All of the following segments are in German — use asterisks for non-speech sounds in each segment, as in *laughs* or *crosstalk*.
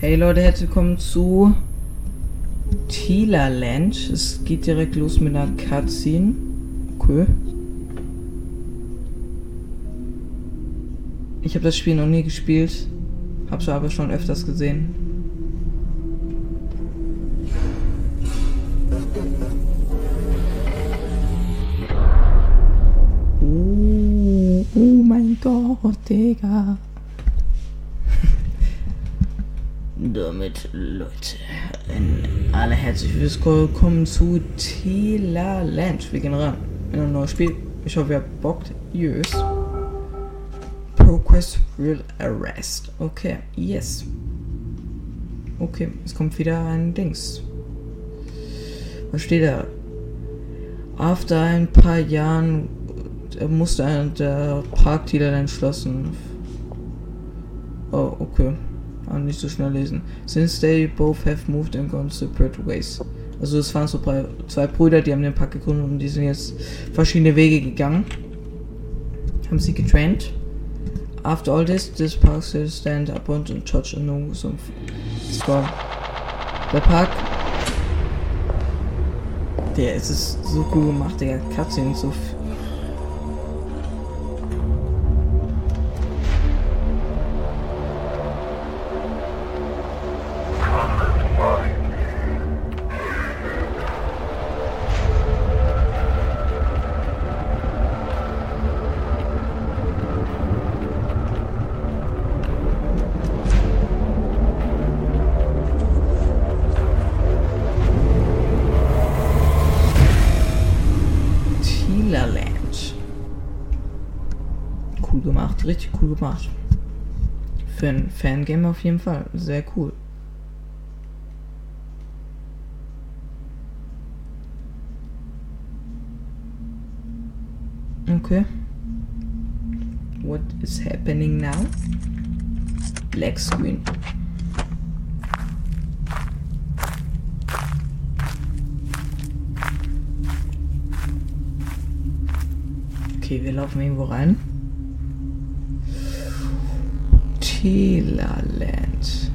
Hey Leute, herzlich willkommen zu Tila Land. Es geht direkt los mit einer Cutscene. Okay. Ich habe das Spiel noch nie gespielt, hab's aber schon öfters gesehen. Oh, oh mein Gott, Digga. Damit, Leute, alle herzlich willkommen zu Tila Land. Wir gehen ran in ein neues Spiel. Ich hoffe, ihr habt Bock. Yes. ProQuest Real Arrest. Okay, yes. Okay, es kommt wieder ein Dings. Was steht da? After ein paar Jahren musste der Parkdealer entschlossen. Ah, nicht so schnell lesen. Since they both have moved and gone separate ways. Also es waren so zwei Brüder, die haben den Park gegründet und die sind jetzt verschiedene Wege gegangen. Haben sie getrennt. After all this, this park still stand up and touch a no some so. Der Park. Der ist es so cool gemacht, der Cutscene so Cool gemacht, richtig cool gemacht. Für ein Fangame auf jeden Fall, sehr cool. Okay. What is happening now? Black screen. Okay, wir laufen irgendwo rein. Tila Land.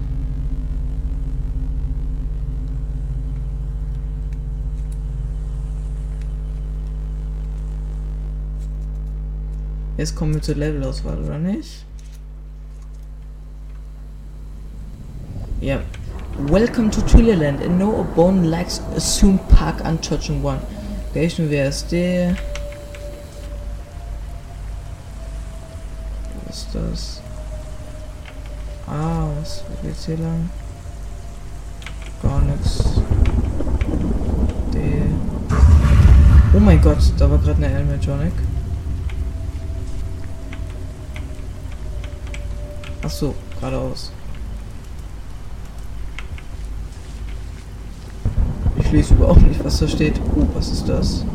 Jetzt kommen wir zur Levelauswahl, oder nicht? Ja. Welcome to Tila Land. And no bone likes assume park untouching one. Welchen wäre es der? Was ist das? Geht's hier lang? Gar nichts. Oh mein Gott, da war gerade eine Animatronic. Ach so, geradeaus. Ich lese überhaupt nicht, was da steht. Oh, was ist das?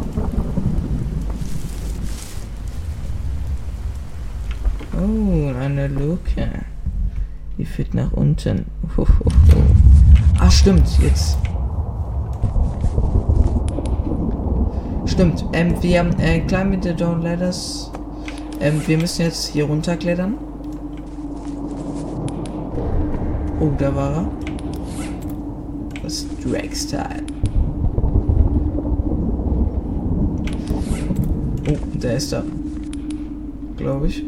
Oh, eine Luke. Die führt nach unten. Ah, stimmt, jetzt. Stimmt, ähm, wir haben, äh, with the Don't Let Us. Ähm, wir müssen jetzt hier runterklettern. Oh, da war er. Das Drag-Style. Oh, der ist da. Glaube ich.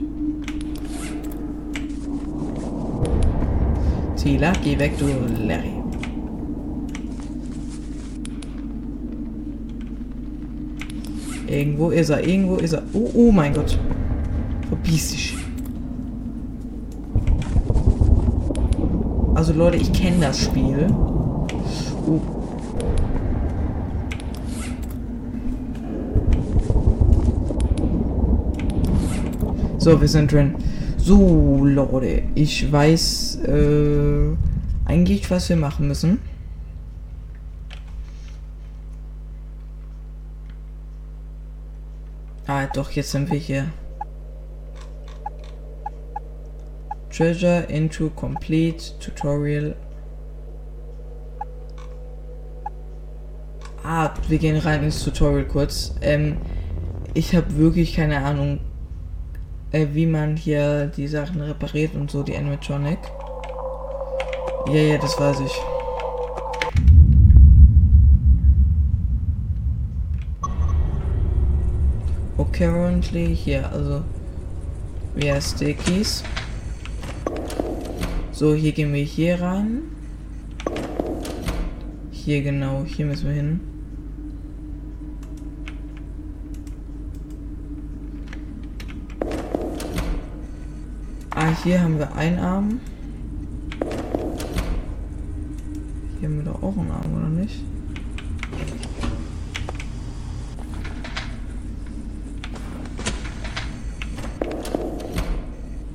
Tila, geh weg, du Larry. Irgendwo ist er, irgendwo ist er. Oh, oh mein Gott. Verbiss dich. Also Leute, ich kenne das Spiel. Oh. So, wir sind drin. So, Leute, ich weiß äh, eigentlich, was wir machen müssen. Ah, doch, jetzt sind wir hier. Treasure into complete tutorial. Ah, wir gehen rein ins Tutorial kurz. Ähm, ich habe wirklich keine Ahnung, äh, wie man hier die Sachen repariert und so, die Animatronic. Ja, ja, das weiß ich. Oh, currently hier, also heißt die Keys? So, hier gehen wir hier rein. Hier genau, hier müssen wir hin. Hier haben wir einen Arm. Hier haben wir doch auch einen Arm, oder nicht?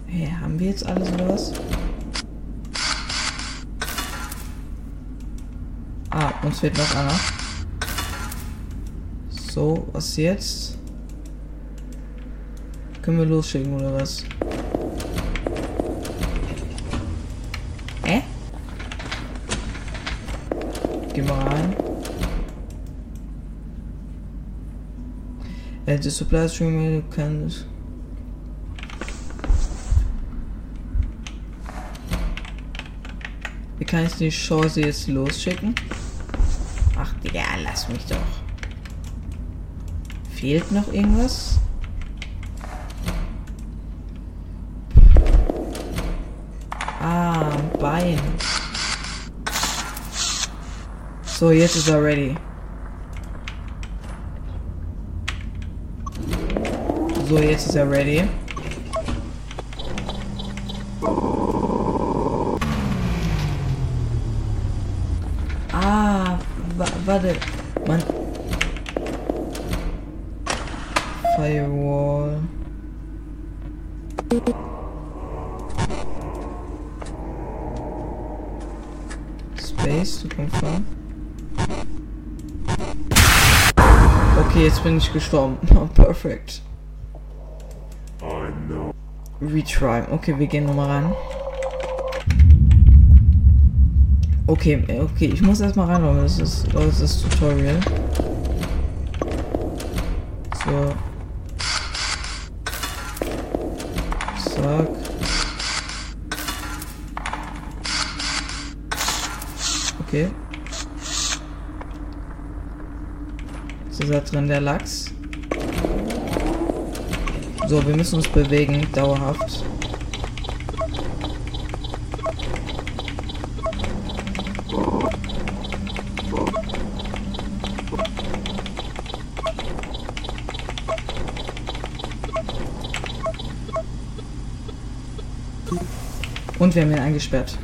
Hey, haben wir jetzt alles oder was? Ah, uns fehlt noch einer. So, was jetzt? Können wir losschicken oder was? Hä? Geh mal rein. Äh, the supply stream kann. Wie kann ich die Chance jetzt losschicken? Ach, Digga, lass mich doch. Fehlt noch irgendwas? Ah, ein Bein. So, jetzt ist er ready. So, jetzt ist. Ah, wa warte. Man. Firewall. Space to confirm. Okay, jetzt bin ich gestorben. *laughs* Oh, perfekt. Retry. Okay, wir gehen nochmal ran. Okay, okay, ich muss erstmal ran, aber das ist, das Tutorial. So. Zack. Okay. Jetzt ist da drin der Lachs. So, wir müssen uns bewegen, dauerhaft. Und wir haben ihn eingesperrt.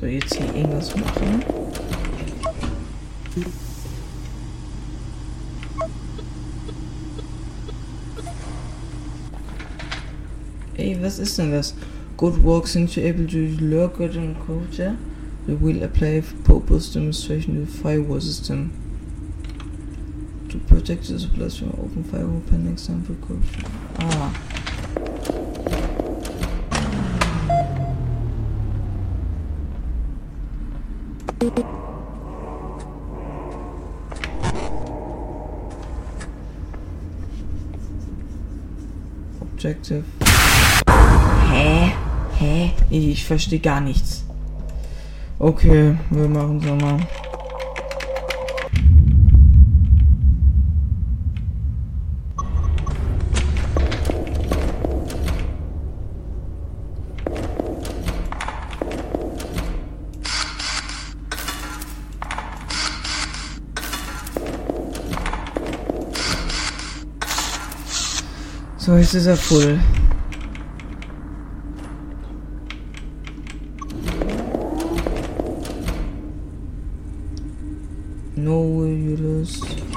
So, jetzt hier irgendwas machen. Ey, was ist denn das? Good work since you're able to lurk it and culture. We will apply for purpose demonstration to the firewall system. To protect the supplies from open firewall pen example corruption. Ah. Objective. Hä? Hä? Ich verstehe gar nichts. Okay, wir machen es nochmal. So, jetzt ist er voll. No will you lose.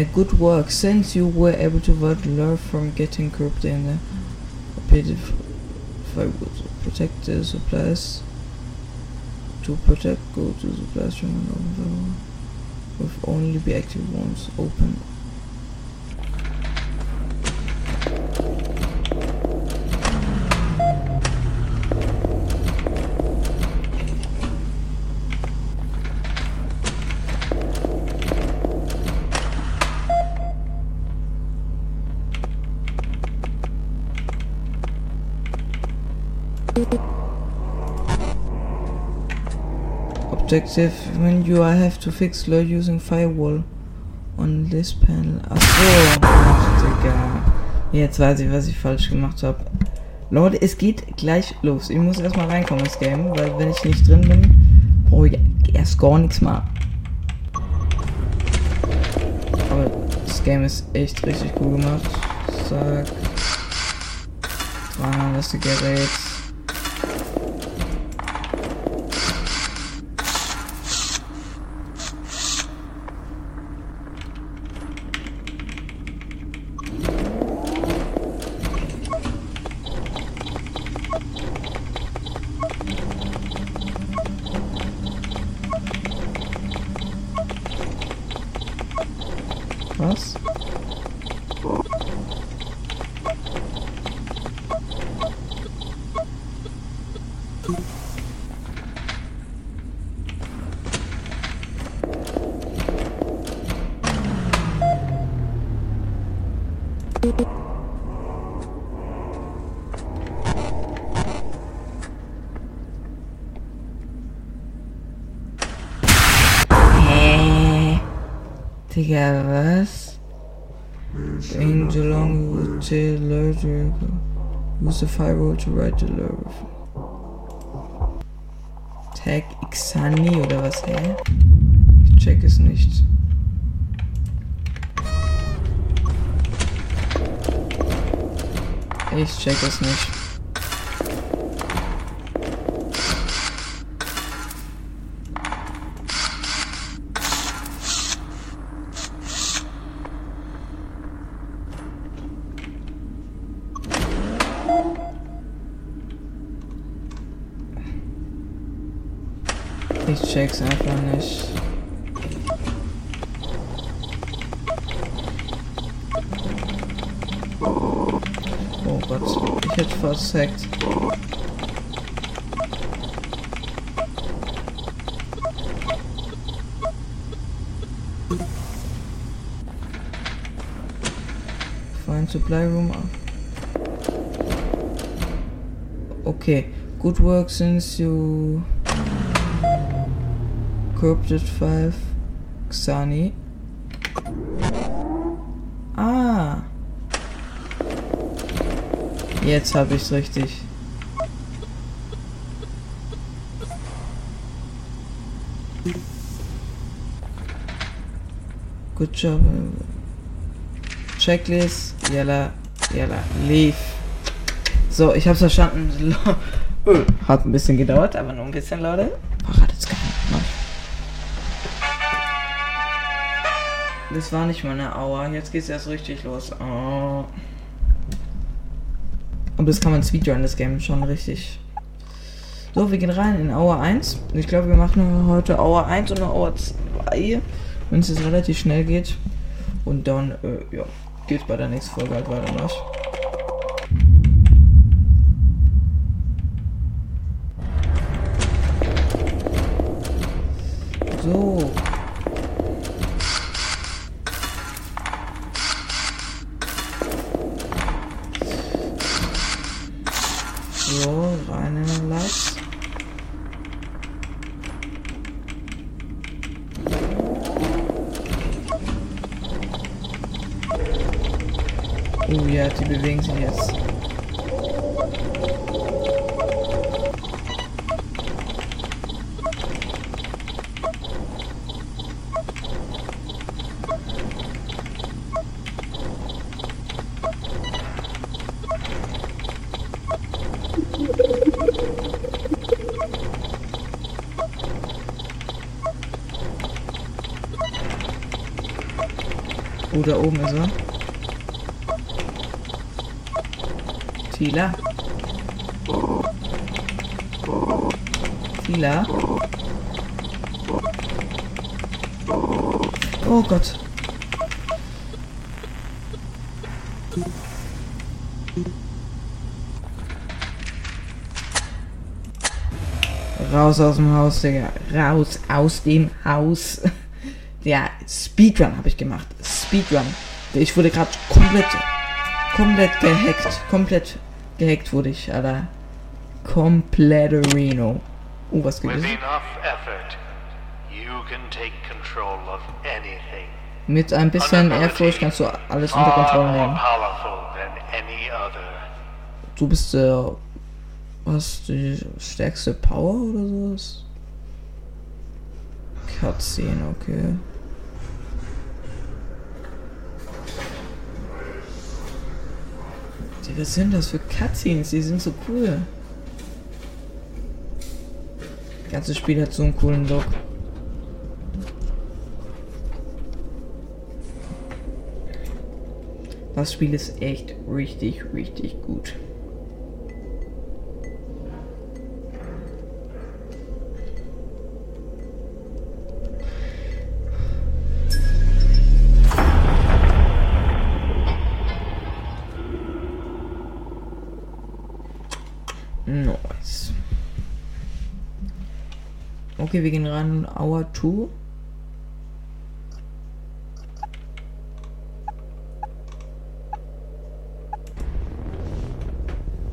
A good work, since you were able to lure from getting corrupted in the pit if I protect the supplies. To protect, go to the classroom. With only be active once open. Objective when you I have to fix lure using firewall on this panel. Achso, Digga. Jetzt weiß ich, was ich falsch gemacht habe. Leute, es geht gleich los. Ich muss erstmal reinkommen ins Game, weil wenn ich nicht drin bin, brauche ich erst gar nichts machen. Aber das Game ist echt richtig cool gemacht. Zack. Dran das Gerät. Was? Digga, was? Angel long with Taylor Use the firewall to write the love. Tag Xani oder was, hä? Ich check es nicht. Ich check es nicht. Ich check's einfach nicht. Oh Gott, ich hätte versagt. Find supply room. Okay, good work since you Corrupted 5 Xani. Ah. Jetzt habe ich's richtig. Good job. Checklist. Yalla. Yalla. Leave. So, ich hab's verstanden. *laughs* Hat ein bisschen gedauert, aber nur ein bisschen, Leute. Das war nicht mal eine Aua. Jetzt geht's erst richtig los. Oh. Aber das kann man speedrun, das Game schon richtig. So, wir gehen rein in Hour 1. Ich glaube, wir machen heute Hour 1 und Hour 2, wenn es jetzt relativ schnell geht. Und dann, äh, ja, geht's bei der nächsten Folge halt weiter. So. So, rein in den Latz. Bewegen sich jetzt. Oh, da oben ist er. Tila. Tila. Oh Gott. Raus aus dem Haus, Digga. Raus aus dem Haus. *laughs* Ja, Speedrun habe ich gemacht. Speedrun. Ich wurde gerade komplett, komplett gehackt. Komplett gehackt wurde ich, Alter. Komplett Reno. Oh, was gibt With es? enough effort, you can take control of anything. Mit ein bisschen Ehrfurcht kannst du alles unter Kontrolle nehmen. Du bist der. Was? Die stärkste Power oder sowas? Cutscene, okay. Was sind das für Cutscenes? Die sind so cool. Das ganze Spiel hat so einen coolen Look. Das Spiel ist echt richtig, richtig gut. Nice. Okay, wir gehen ran. Hour 2.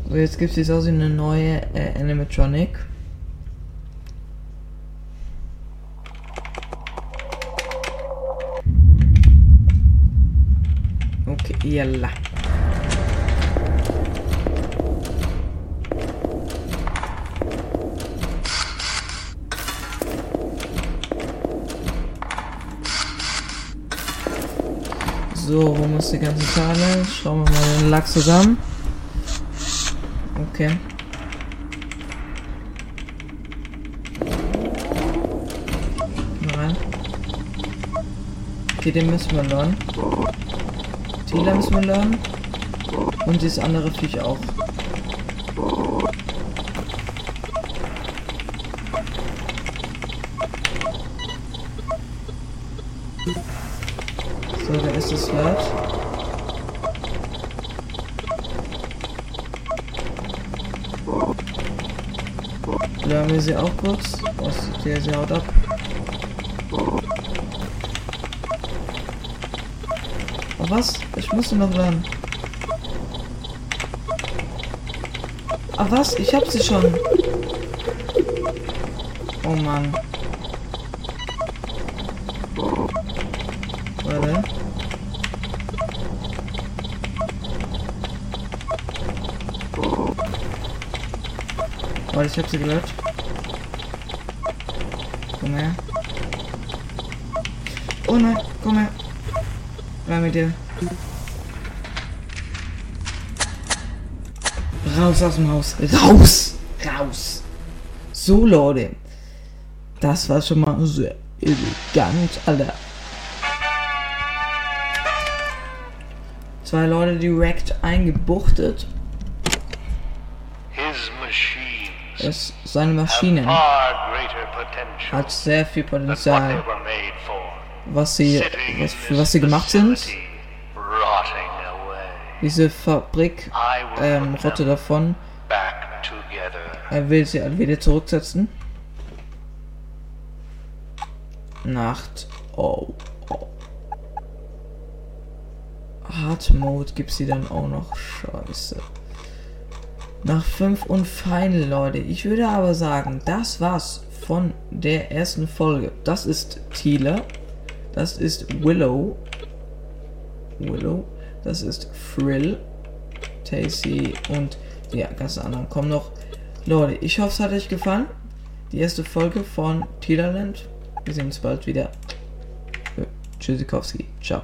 So, jetzt gibt es aus wie eine neue äh, Animatronic. Okay, yalla. So, wo muss die ganze Teile? Schauen wir mal den Lack zusammen. Okay. Rein. Okay, den müssen wir lernen. Tila müssen wir lernen. Und dieses andere Viech auch. So, da ist das Slot. Lernen wir sie auch kurz. Was der sie haut ab. Oh was? Ich musste noch lernen. Ah was? Ich hab sie schon. Oh Mann. Ich hab sie gehört. Komm her. Oh nein, komm her. Rein mit dir. Raus aus dem Haus. Raus! Raus! So, Leute. Das war schon mal sehr elegant, Alter. Zwei Leute direkt eingebuchtet. Es, seine Maschinen hat sehr viel Potenzial, was sie, was, für was sie gemacht sind. Diese Fabrik, ähm, Rotte davon. Er will sie alle wieder zurücksetzen. Nacht. Oh. oh. Hard Mode gibt sie dann auch noch. Scheiße. Nach 5 und Final, Leute. Ich würde aber sagen, das war's von der ersten Folge. Das ist Tila. Das ist Willow. Willow. Das ist Frill, Tacy und die ganzen anderen kommen noch. Leute, ich hoffe, es hat euch gefallen. Die erste Folge von Tierland. Wir sehen uns bald wieder. Tschüssikowski. Ciao.